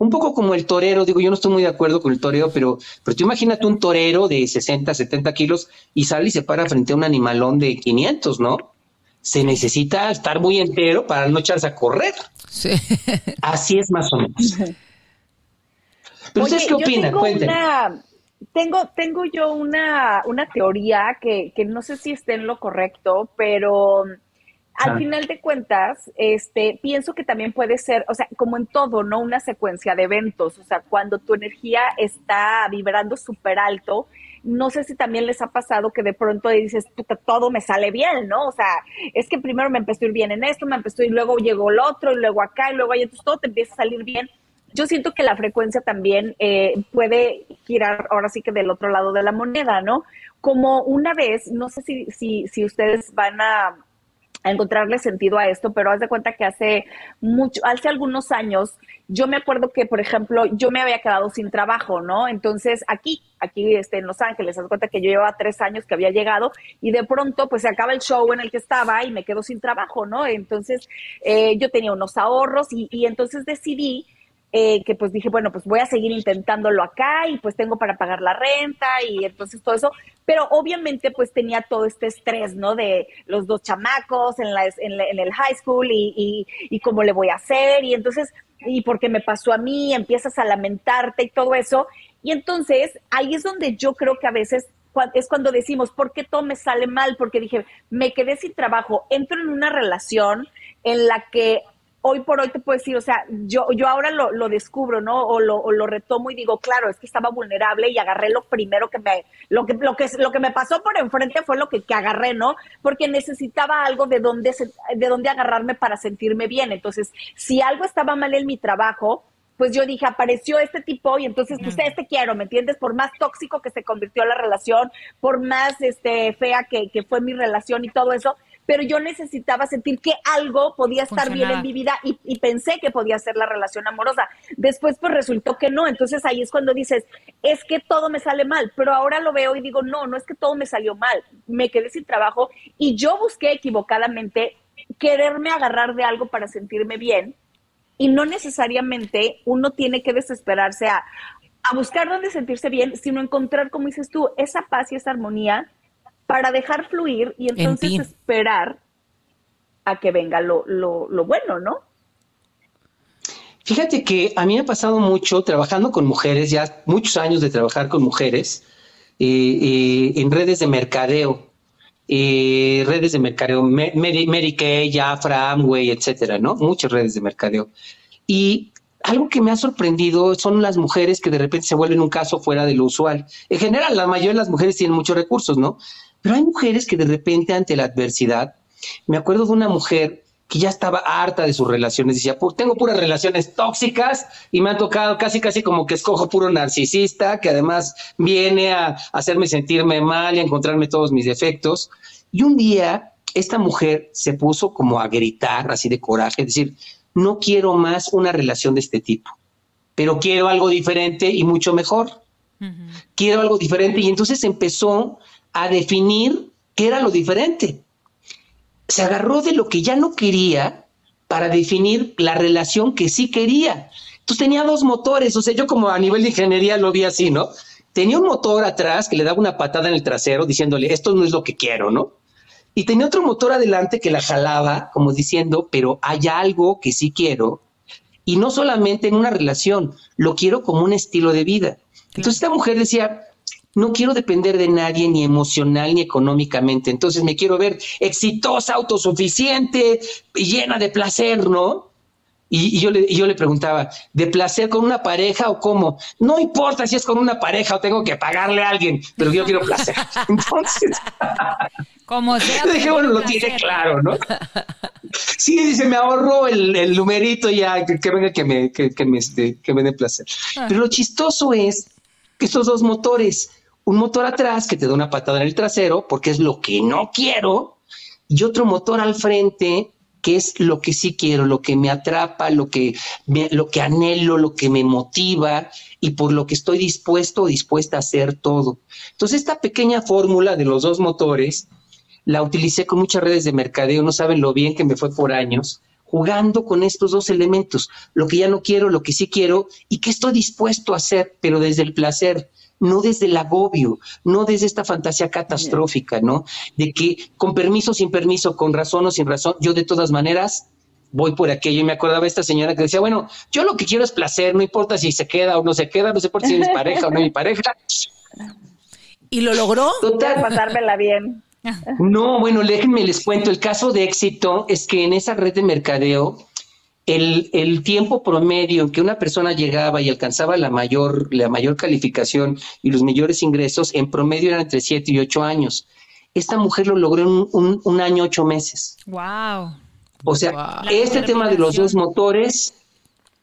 un poco como el torero, digo, yo no estoy muy de acuerdo con el torero, pero, pero tú imagínate un torero de 60, 70 kilos y sale y se para frente a un animalón de 500, ¿no? Se necesita estar muy entero para no echarse a correr. Sí. Así es más o menos. Pero qué opinan? Tengo, tengo, tengo yo una, una teoría que, que no sé si esté en lo correcto, pero al final de cuentas, este, pienso que también puede ser, o sea, como en todo, ¿no? Una secuencia de eventos, o sea, cuando tu energía está vibrando súper alto, no sé si también les ha pasado que de pronto dices, puta, todo me sale bien, ¿no? O sea, es que primero me empezó a ir bien en esto, me empezó y luego llegó el otro, y luego acá, y luego ahí, entonces todo te empieza a salir bien. Yo siento que la frecuencia también eh, puede girar ahora sí que del otro lado de la moneda, ¿no? Como una vez, no sé si, si, si ustedes van a a encontrarle sentido a esto, pero haz de cuenta que hace mucho, hace algunos años, yo me acuerdo que, por ejemplo, yo me había quedado sin trabajo, ¿no? Entonces, aquí, aquí este, en Los Ángeles, haz de cuenta que yo llevaba tres años que había llegado y de pronto, pues se acaba el show en el que estaba y me quedo sin trabajo, ¿no? Entonces, eh, yo tenía unos ahorros y, y entonces decidí eh, que pues dije, bueno, pues voy a seguir intentándolo acá y pues tengo para pagar la renta y entonces todo eso, pero obviamente pues tenía todo este estrés, ¿no? De los dos chamacos en, la, en, el high school y, y, y, cómo le voy a hacer y entonces, y porque me pasó a mí, empiezas a lamentarte y todo eso. Y entonces ahí es donde yo creo que a veces es cuando decimos, ¿por qué todo me sale mal? Porque dije, me quedé sin trabajo, entro en una relación en la que hoy por hoy te puedo decir, o sea, yo, yo ahora lo, lo descubro, ¿no? O lo, o lo, retomo y digo, claro, es que estaba vulnerable y agarré lo primero que me, lo que, lo que, lo que me pasó por enfrente fue lo que, que agarré, ¿no? Porque necesitaba algo de donde, de donde agarrarme para sentirme bien. Entonces, si algo estaba mal en mi trabajo, pues yo dije, apareció este tipo y entonces, pues este quiero, ¿me entiendes? Por más tóxico que se convirtió la relación, por más este, fea que, que fue mi relación y todo eso, pero yo necesitaba sentir que algo podía estar bien en mi vida y, pensé que podía ser la relación amorosa. Después pues resultó que no, entonces ahí es cuando dices, es que todo me sale mal, pero ahora lo veo y digo, no, no es que todo me salió mal, me quedé sin trabajo y yo busqué equivocadamente quererme agarrar de algo para sentirme bien y no necesariamente uno tiene que desesperarse a, a buscar dónde sentirse bien, sino encontrar, como dices tú, esa paz y esa armonía para dejar fluir y entonces esperar a que venga lo, lo, bueno, ¿no? Fíjate que a mí me ha pasado mucho trabajando con mujeres, ya muchos años de trabajar con mujeres eh, eh, en redes de mercadeo, eh, redes de mercadeo, Mary, Mary Kay, Jafra, Amway, etcétera, ¿no? Muchas redes de mercadeo. Y algo que me ha sorprendido son las mujeres que de repente se vuelven un caso fuera de lo usual. En general, la mayoría de las mujeres tienen muchos recursos, ¿no? Pero hay mujeres que de repente ante la adversidad, me acuerdo de una mujer que ya estaba harta de sus relaciones, decía, tengo puras relaciones tóxicas y me han tocado casi, casi como que escojo puro narcisista, que además viene a hacerme sentirme mal y a encontrarme todos mis defectos. Y un día esta mujer se puso como a gritar, así de coraje, decir, no quiero más una relación de este tipo, pero quiero algo diferente y mucho mejor. Quiero algo diferente. Y entonces empezó a definir qué era lo diferente. Se agarró de lo que ya no quería para definir la relación que sí quería. Entonces tenía dos motores, o sea, yo como a nivel de ingeniería lo vi así, ¿no? Tenía un motor atrás que le daba una patada en el trasero diciéndole, esto no es lo que quiero, ¿no? Y tenía otro motor adelante que la jalaba como diciendo, pero hay algo que sí quiero. Y no solamente en una relación, lo quiero como un estilo de vida. Entonces esta mujer decía, no quiero depender de nadie ni emocional ni económicamente. Entonces me quiero ver exitosa, autosuficiente, llena de placer, ¿no? Y, yo le, yo le preguntaba, ¿de placer con una pareja o cómo? No importa si es con una pareja o tengo que pagarle a alguien, pero yo quiero placer. Entonces, como sea. dije, bueno, lo tiene claro, ¿no? Sí, dice, me ahorro el, numerito ya, que, venga que me, que, me, este, que me dé placer. Ah. Pero lo chistoso es que estos dos motores, un motor atrás que te da una patada en el trasero, porque es lo que no quiero, y otro motor al frente qué es lo que sí quiero, lo que me atrapa, lo que, lo que anhelo, lo que me motiva y por lo que estoy dispuesto o dispuesta a hacer todo. Entonces, esta pequeña fórmula de los dos motores la utilicé con muchas redes de mercadeo, no saben lo bien que me fue por años, jugando con estos dos elementos, lo que ya no quiero, lo que sí quiero y qué estoy dispuesto a hacer, pero desde el placer no desde el agobio, no desde esta fantasía catastrófica, ¿no? De que con permiso, sin permiso, con razón o sin razón, yo de todas maneras voy por aquello. Y me acordaba esta señora que decía, bueno, yo lo que quiero es placer, no importa si se queda o no se queda, no importa si es pareja o no es mi pareja. ¿Y lo logró? Total. Pasármela bien. No, bueno, déjenme les cuento. El caso de éxito es que en esa red de mercadeo el, tiempo promedio en que una persona llegaba y alcanzaba la mayor, la mayor calificación y los mayores ingresos, en promedio eran entre 7 y 8 años. Esta mujer lo logró en un, un, año, ocho meses. ¡Wow! O sea, este tema de los dos motores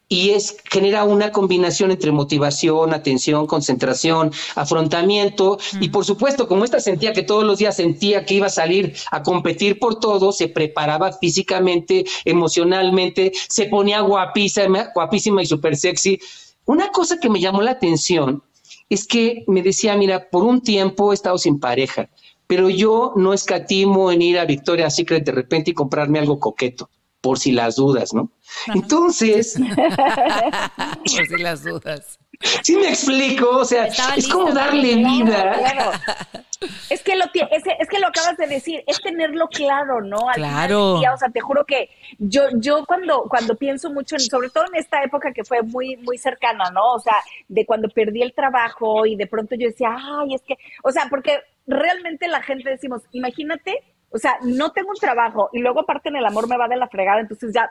y es genera una combinación entre motivación, atención, concentración, afrontamiento y por supuesto, como esta sentía que todos los días sentía que iba a salir a competir por todo, se preparaba físicamente, emocionalmente, se ponía guapísima, guapísima y súper sexy. Una cosa que me llamó la atención es que me decía, mira, por un tiempo he estado sin pareja, pero yo no escatimo en ir a Victoria's Secret de repente y comprarme algo coqueto por si las dudas, ¿no? Entonces... por si las dudas. Sí me explico, o sea, es como darle vida. Es que lo es, es, que lo acabas de decir, es tenerlo claro, ¿no? Al claro. o sea, te juro que yo yo cuando cuando pienso mucho en, sobre todo en esta época que fue muy muy cercana, ¿no? O sea, de cuando perdí el trabajo y de pronto yo decía, "Ay, es que", o sea, porque realmente la gente decimos, imagínate o sea, no tengo un trabajo y luego aparte en el amor me va de la fregada, entonces ya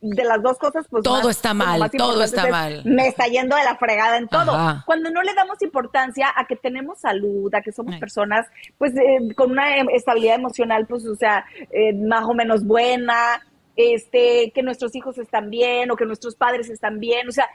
de las dos cosas, pues todo está mal, todo está mal. Me está yendo de la fregada en todo. Cuando no le damos importancia a que tenemos salud, a que somos personas, pues eh, con una em, estabilidad emocional, pues, o sea, eh, más o menos buena, este, que nuestros hijos están bien o que nuestros padres están bien, o sea,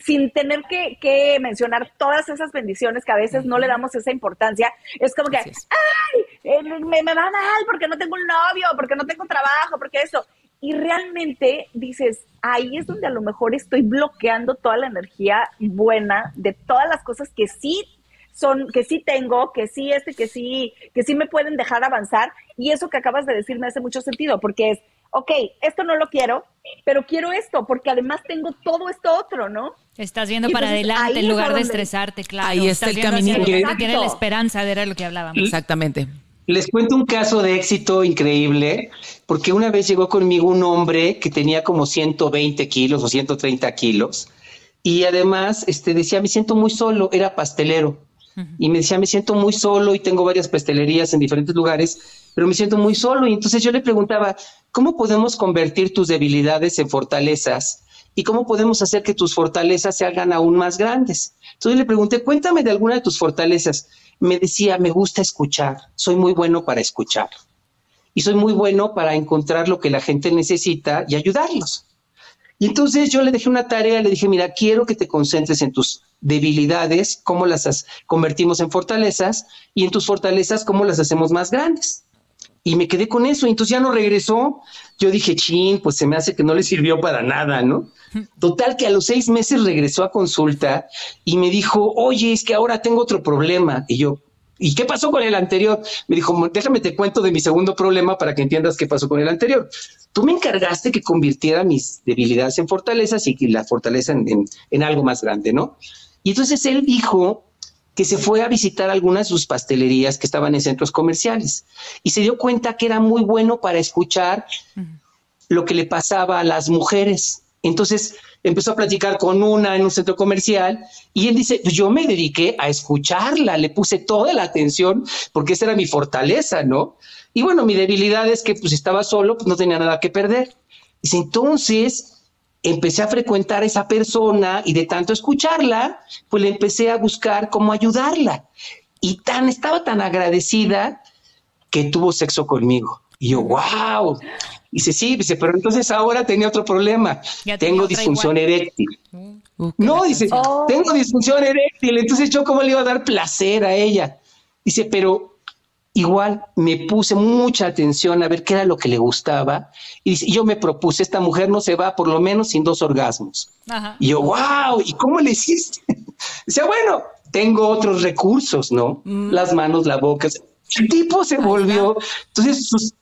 sin tener que, que, mencionar todas esas bendiciones que a veces no le damos esa importancia, es como que, ay, eh, me, me, va mal porque no tengo un novio, porque no tengo trabajo, porque eso. Y realmente dices, ahí es donde a lo mejor estoy bloqueando toda la energía buena de todas las cosas que sí son, que sí tengo, que sí este, que sí, que sí me pueden dejar avanzar. Y eso que acabas de decir me hace mucho sentido, porque es, ok, esto no lo quiero, pero quiero esto, porque además tengo todo esto otro, ¿no? Estás viendo para adelante en lugar de estresarte, claro. Ahí está el camino. Tiene la esperanza, era lo que hablábamos. Exactamente. Les cuento un caso de éxito increíble, porque una vez llegó conmigo un hombre que tenía como 120 kilos o 130 kilos, y además este, decía, me siento muy solo, era pastelero, y me decía, me siento muy solo y tengo varias pastelerías en diferentes lugares, pero me siento muy solo. Y entonces yo le preguntaba, ¿cómo podemos convertir tus debilidades en fortalezas? ¿Y cómo podemos hacer que tus fortalezas se hagan aún más grandes? Entonces le pregunté, cuéntame de alguna de tus fortalezas. Me decía, me gusta escuchar, soy muy bueno para escuchar. Y soy muy bueno para encontrar lo que la gente necesita y ayudarlos. Y entonces yo le dejé una tarea, le dije, mira, quiero que te concentres en tus debilidades, cómo las convertimos en fortalezas, y en tus fortalezas, cómo las hacemos más grandes. Y me quedé con eso, y entonces ya no regresó. Yo dije, chin, pues se me hace que no le sirvió para nada, ¿no? Total que a los seis meses regresó a consulta y me dijo, oye, es que ahora tengo otro problema. Y yo, ¿y qué pasó con el anterior? Me dijo, déjame te cuento de mi segundo problema para que entiendas qué pasó con el anterior. Tú me encargaste que convirtiera mis debilidades en fortalezas y la fortaleza en, en algo más grande, ¿no? Y entonces él dijo que se fue a visitar algunas de sus pastelerías que estaban en centros comerciales y se dio cuenta que era muy bueno para escuchar lo que le pasaba a las mujeres. Entonces empezó a platicar con una en un centro comercial y él dice, pues yo me dediqué a escucharla, le puse toda la atención porque esa era mi fortaleza, ¿no? Y bueno, mi debilidad es que pues estaba solo, pues no tenía nada que perder. Dice, entonces empecé a frecuentar a esa persona y de tanto escucharla, pues le empecé a buscar cómo ayudarla. Y tan estaba tan agradecida que tuvo sexo conmigo. Y yo, wow. Dice, sí, dice, pero entonces ahora tenía otro problema. Tengo disfunción eréctil. Uh, no, dice, oh. tengo disfunción eréctil. Entonces yo cómo le iba a dar placer a ella. Dice, pero igual me puse mucha atención a ver qué era lo que le gustaba. Y yo me propuse, esta mujer no se va por lo menos sin dos orgasmos. Y yo, wow, ¿y cómo le hiciste? dice, bueno, tengo otros recursos, ¿no? Mm. Las manos, la boca. El tipo se volvió. Entonces, sus,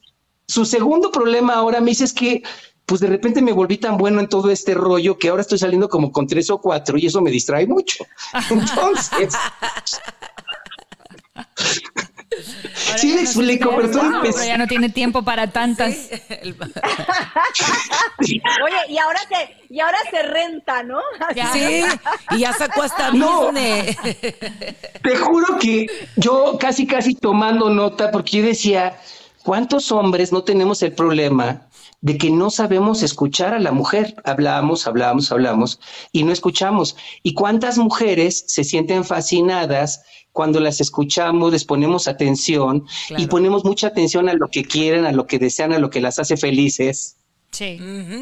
su segundo problema ahora me dice es que pues de repente me volví tan bueno en todo este rollo que ahora estoy saliendo como con tres o cuatro y eso me distrae mucho. Entonces... sí le explico, pero todo ya no tiene tiempo para tantas. Oye, y ahora se, y ahora se renta, ¿no? Sí, y ya sacó hasta no, Te juro que yo casi casi tomando nota porque yo decía, ¿Cuántos hombres no tenemos el problema de que no sabemos escuchar a la mujer? Hablamos, hablamos, hablamos y no escuchamos. ¿Y cuántas mujeres se sienten fascinadas cuando las escuchamos, les ponemos atención y ponemos mucha atención a lo que quieren, a lo que desean, a lo que las hace felices? Sí.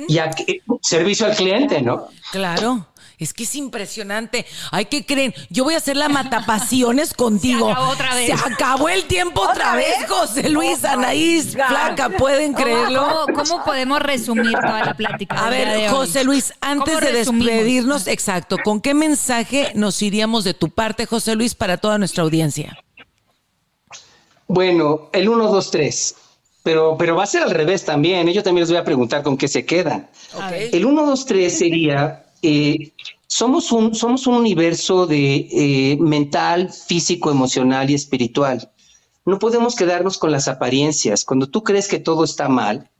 Y a servicio al cliente, ¿no? Claro. Es que es impresionante. Hay que creer. Yo voy a hacer la matapasiones contigo. Se acabó otra vez. Se acabó el tiempo otra, vez? José Luis, Anaís, Flaca, ¿pueden creerlo? ¿Cómo, podemos resumir toda la plática? A ver, José Luis, antes de despedirnos, exacto, ¿con qué mensaje nos iríamos de tu parte, José Luis, para toda nuestra audiencia? Bueno, el 1, 2, 3. Pero, pero va a ser al revés también. Yo también les voy a preguntar con qué se quedan. El 1, 2, 3 sería somos, un, somos un universo de eh, mental, físico, emocional y espiritual. No podemos quedarnos con las apariencias. Cuando tú crees que todo está mal,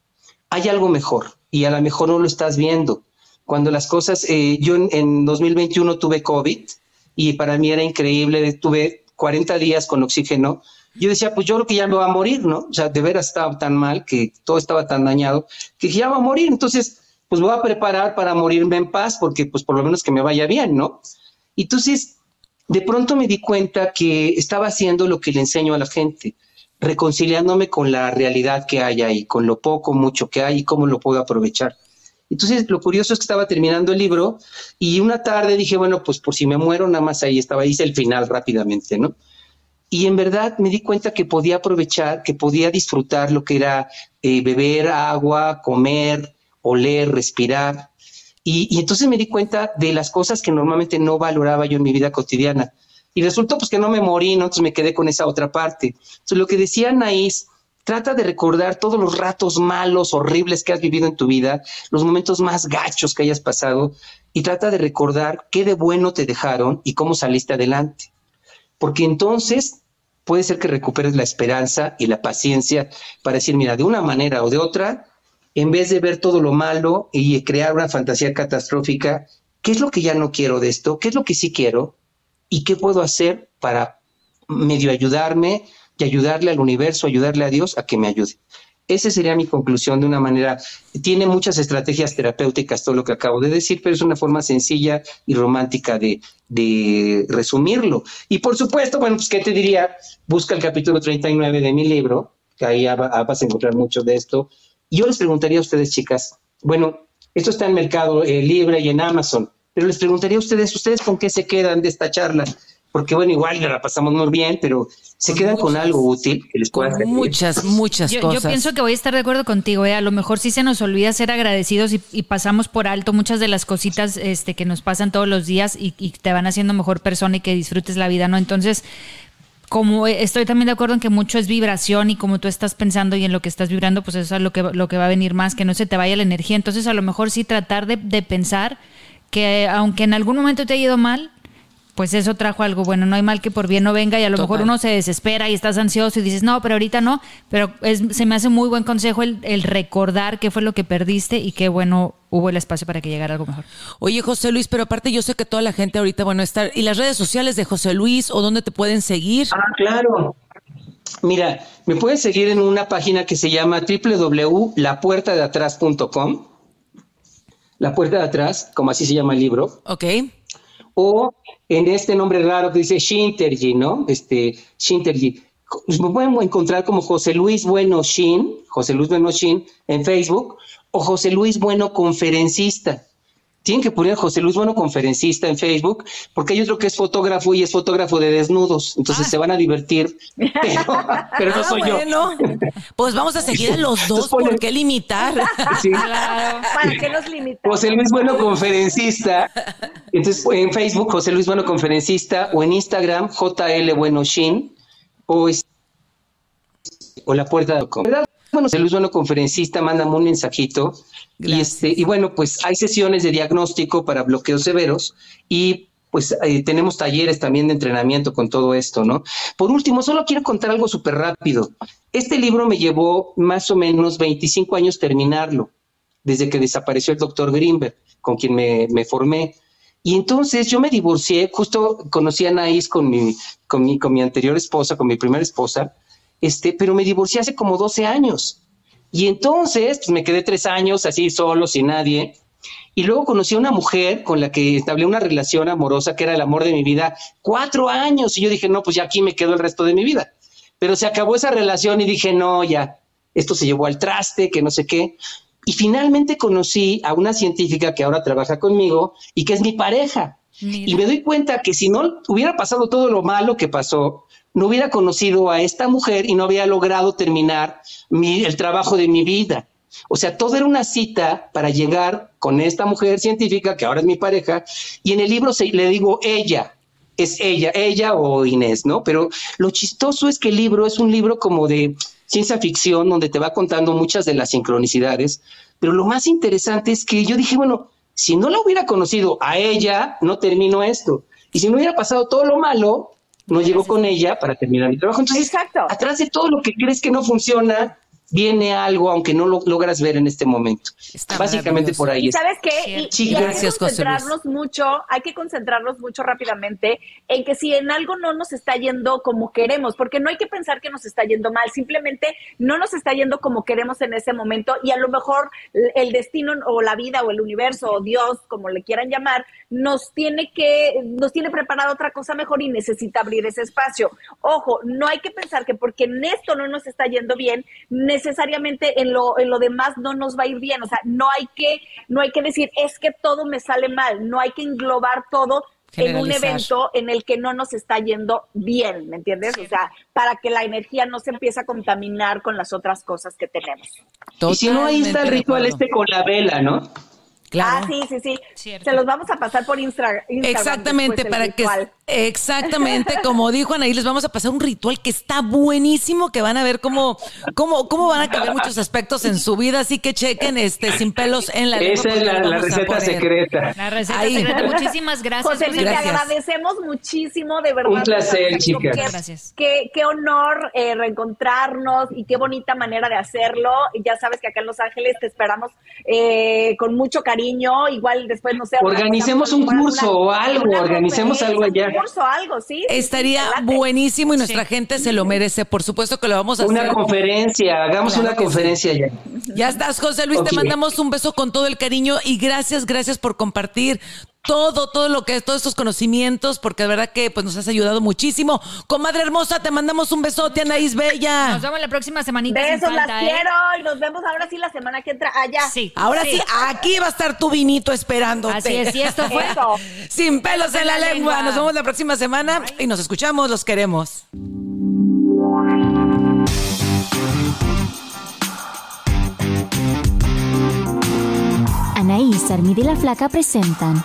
hay algo mejor y a lo mejor no lo estás viendo. Cuando las cosas, eh, yo en, en 2021 tuve COVID y para mí era increíble, tuve 40 días con oxígeno. Yo decía, pues yo creo que ya me va a morir, ¿no? O sea, de veras estaba tan mal, que todo estaba tan dañado, que ya va a morir. Entonces, pues voy a preparar para morirme en paz, porque pues por lo menos que me vaya bien, ¿no? Entonces, de pronto me di cuenta que estaba haciendo lo que le enseño a la gente, reconciliándome con la realidad que hay ahí, con lo poco, mucho que hay y cómo lo puedo aprovechar. Entonces, lo curioso es que estaba terminando el libro y una tarde dije, bueno, pues por si me muero, nada más ahí estaba, hice el final rápidamente, ¿no? Y en verdad me di cuenta que podía aprovechar, que podía disfrutar lo que era eh, beber agua, comer, oler, respirar. Y, entonces me di cuenta de las cosas que normalmente no valoraba yo en mi vida cotidiana. Y resultó pues que no me morí, ¿no? entonces me quedé con esa otra parte. Entonces lo que decía Anaís, trata de recordar todos los ratos malos, horribles que has vivido en tu vida, los momentos más gachos que hayas pasado, y trata de recordar qué de bueno te dejaron y cómo saliste adelante. Porque entonces puede ser que recuperes la esperanza y la paciencia para decir, mira, de una manera o de otra, en vez de ver todo lo malo y crear una fantasía catastrófica, ¿qué es lo que ya no quiero de esto? ¿Qué es lo que sí quiero? ¿Y qué puedo hacer para medio ayudarme y ayudarle al universo, ayudarle a Dios a que me ayude? Esa sería mi conclusión de una manera. Tiene muchas estrategias terapéuticas todo lo que acabo de decir, pero es una forma sencilla y romántica de, de resumirlo. Y por supuesto, bueno, pues, ¿qué te diría? Busca el capítulo 39 de mi libro, que ahí vas a encontrar mucho de esto. Yo les preguntaría a ustedes, chicas, bueno, esto está en Mercado eh, Libre y en Amazon, pero les preguntaría a ustedes, ¿ustedes con qué se quedan de esta charla? Porque bueno, igual la pasamos muy bien, pero se quedan con algo útil que les pueda servir. Muchas, muchas cosas. Yo pienso que voy a estar de acuerdo contigo, ¿eh? a lo mejor sí se nos olvida ser agradecidos y, pasamos por alto muchas de las cositas este, que nos pasan todos los días y, y te van haciendo mejor persona y que disfrutes la vida, ¿no? Entonces, como estoy también de acuerdo en que mucho es vibración y como tú estás pensando y en lo que estás vibrando, pues eso es lo que, lo que va a venir más, que no se te vaya la energía. Entonces a lo mejor sí tratar de pensar que aunque en algún momento te haya ido mal, pues eso trajo algo bueno. No hay mal que por bien no venga y a lo mejor uno se desespera y estás ansioso y dices, no, pero ahorita no. Pero se me hace muy buen consejo el, el, recordar qué fue lo que perdiste y qué bueno hubo el espacio para que llegara algo mejor. Oye, José Luis, pero aparte yo sé que toda la gente ahorita, bueno, está... ¿Y las redes sociales de José Luis o dónde te pueden seguir? Ah, claro. Mira, me pueden seguir en una página que se llama www.lapuertadeatrás.com. La puerta de atrás, como así se llama el libro. Ok. O en este nombre raro que dice Shinterji, ¿no? Este, Shinterji. Me pueden encontrar como José Luis Bueno Shin, José Luis Bueno Shin en Facebook, o José Luis Bueno Conferencista tienen que poner José Luis Bueno conferencista en Facebook, porque hay otro que es fotógrafo y es fotógrafo de desnudos, entonces ah. se van a divertir, pero, no ah, soy yo. Pues vamos a seguir a los dos, ¿por qué limitar? ¿Para qué nos limitamos? José Luis Bueno conferencista, entonces en Facebook José Luis Bueno conferencista o en Instagram JL Bueno Shin o, o la puerta de José Luis Bueno conferencista, mándame un mensajito y, este, y bueno, pues hay sesiones de diagnóstico para bloqueos severos y pues eh, tenemos talleres también de entrenamiento con todo esto, ¿no? Por último, solo quiero contar algo súper rápido. Este libro me llevó más o menos 25 años terminarlo, desde que desapareció el doctor Greenberg, con quien me, me formé. Y entonces yo me divorcié, justo conocí a Anaís con mi, con mi, con mi anterior esposa, con mi primera esposa, este, pero me divorcié hace como 12 años. Y entonces pues, me quedé tres años así solo, sin nadie. Y luego conocí a una mujer con la que establé una relación amorosa que era el amor de mi vida, cuatro años. Y yo dije, no, pues ya aquí me quedo el resto de mi vida. Pero se acabó esa relación y dije, no, ya, esto se llevó al traste, que no sé qué. Y finalmente conocí a una científica que ahora trabaja conmigo y que es mi pareja. Y me doy cuenta que si no hubiera pasado todo lo malo que pasó, no hubiera conocido a esta mujer y no había logrado terminar el trabajo de mi vida. O sea, todo era una cita para llegar con esta mujer científica, que ahora es mi pareja, y en el libro se, le digo ella, es ella, ella o Inés, ¿no? Pero lo chistoso es que el libro es un libro como de ciencia ficción, donde te va contando muchas de las sincronicidades, pero lo más interesante es que yo dije, bueno, si no la hubiera conocido a ella, no termino esto. Y si no hubiera pasado todo lo malo, no llego con ella para terminar mi trabajo. Entonces, atrás de todo lo que crees que no funciona, viene algo, aunque no lo logras ver en este momento. Básicamente por ahí. ¿Sabes qué? Y, hay que concentrarnos mucho, hay que concentrarnos mucho rápidamente en que si en algo no nos está yendo como queremos, porque no hay que pensar que nos está yendo mal, simplemente no nos está yendo como queremos en ese momento y a lo mejor el destino o la vida o el universo o Dios, como le quieran llamar, nos tiene que, nos tiene preparado otra cosa mejor y necesita abrir ese espacio. Ojo, no hay que pensar que porque en esto no nos está yendo bien, necesariamente en lo, en lo demás no nos va a ir bien. O sea, no hay que, no hay que decir, es que todo me sale mal. No hay que englobar todo en un evento en el que no nos está yendo bien, ¿me entiendes? O sea, para que la energía no se empiece a contaminar con las otras cosas que tenemos. y si no, ahí está el ritual este con la vela, ¿no? Ah, sí, sí, sí. Se los vamos a pasar por Instagram. Exactamente, para que exactamente, como dijo Anaí, les vamos a pasar un ritual que está buenísimo, que van a ver cómo, cómo, cómo van a cambiar muchos aspectos en su vida, así que chequen este sin pelos en la Esa es la, receta secreta. La receta secreta. Muchísimas gracias. José te agradecemos muchísimo, de verdad. Un placer, chicas. gracias. Qué, qué honor eh, reencontrarnos y qué bonita manera de hacerlo. Y ya sabes que acá en Los Ángeles te esperamos eh, con mucho cariño igual después, no sé. Organicemos un curso o algo, organicemos algo allá. Un curso algo, sí. Estaría buenísimo y nuestra gente se lo merece, por supuesto que lo vamos a hacer. Una conferencia, hagamos una conferencia allá. Ya estás, José Luis, te mandamos un beso con todo el cariño y gracias, gracias por compartir todo, todo lo que es, todos estos conocimientos, porque de verdad que pues nos has ayudado muchísimo. Comadre hermosa, te mandamos un besote, Anaís Bella. Nos vemos la próxima semanita. Besos, las ¿eh? quiero y nos vemos ahora sí la semana que entra allá. Sí. Ahora sí. aquí va a estar tu vinito esperándote. Así es, y esto fue Sin pelos en la, lengua. Nos vemos la próxima semana y nos escuchamos, los queremos. Anaís, Armida y la Flaca presentan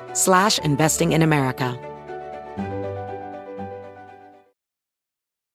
slash investing in America.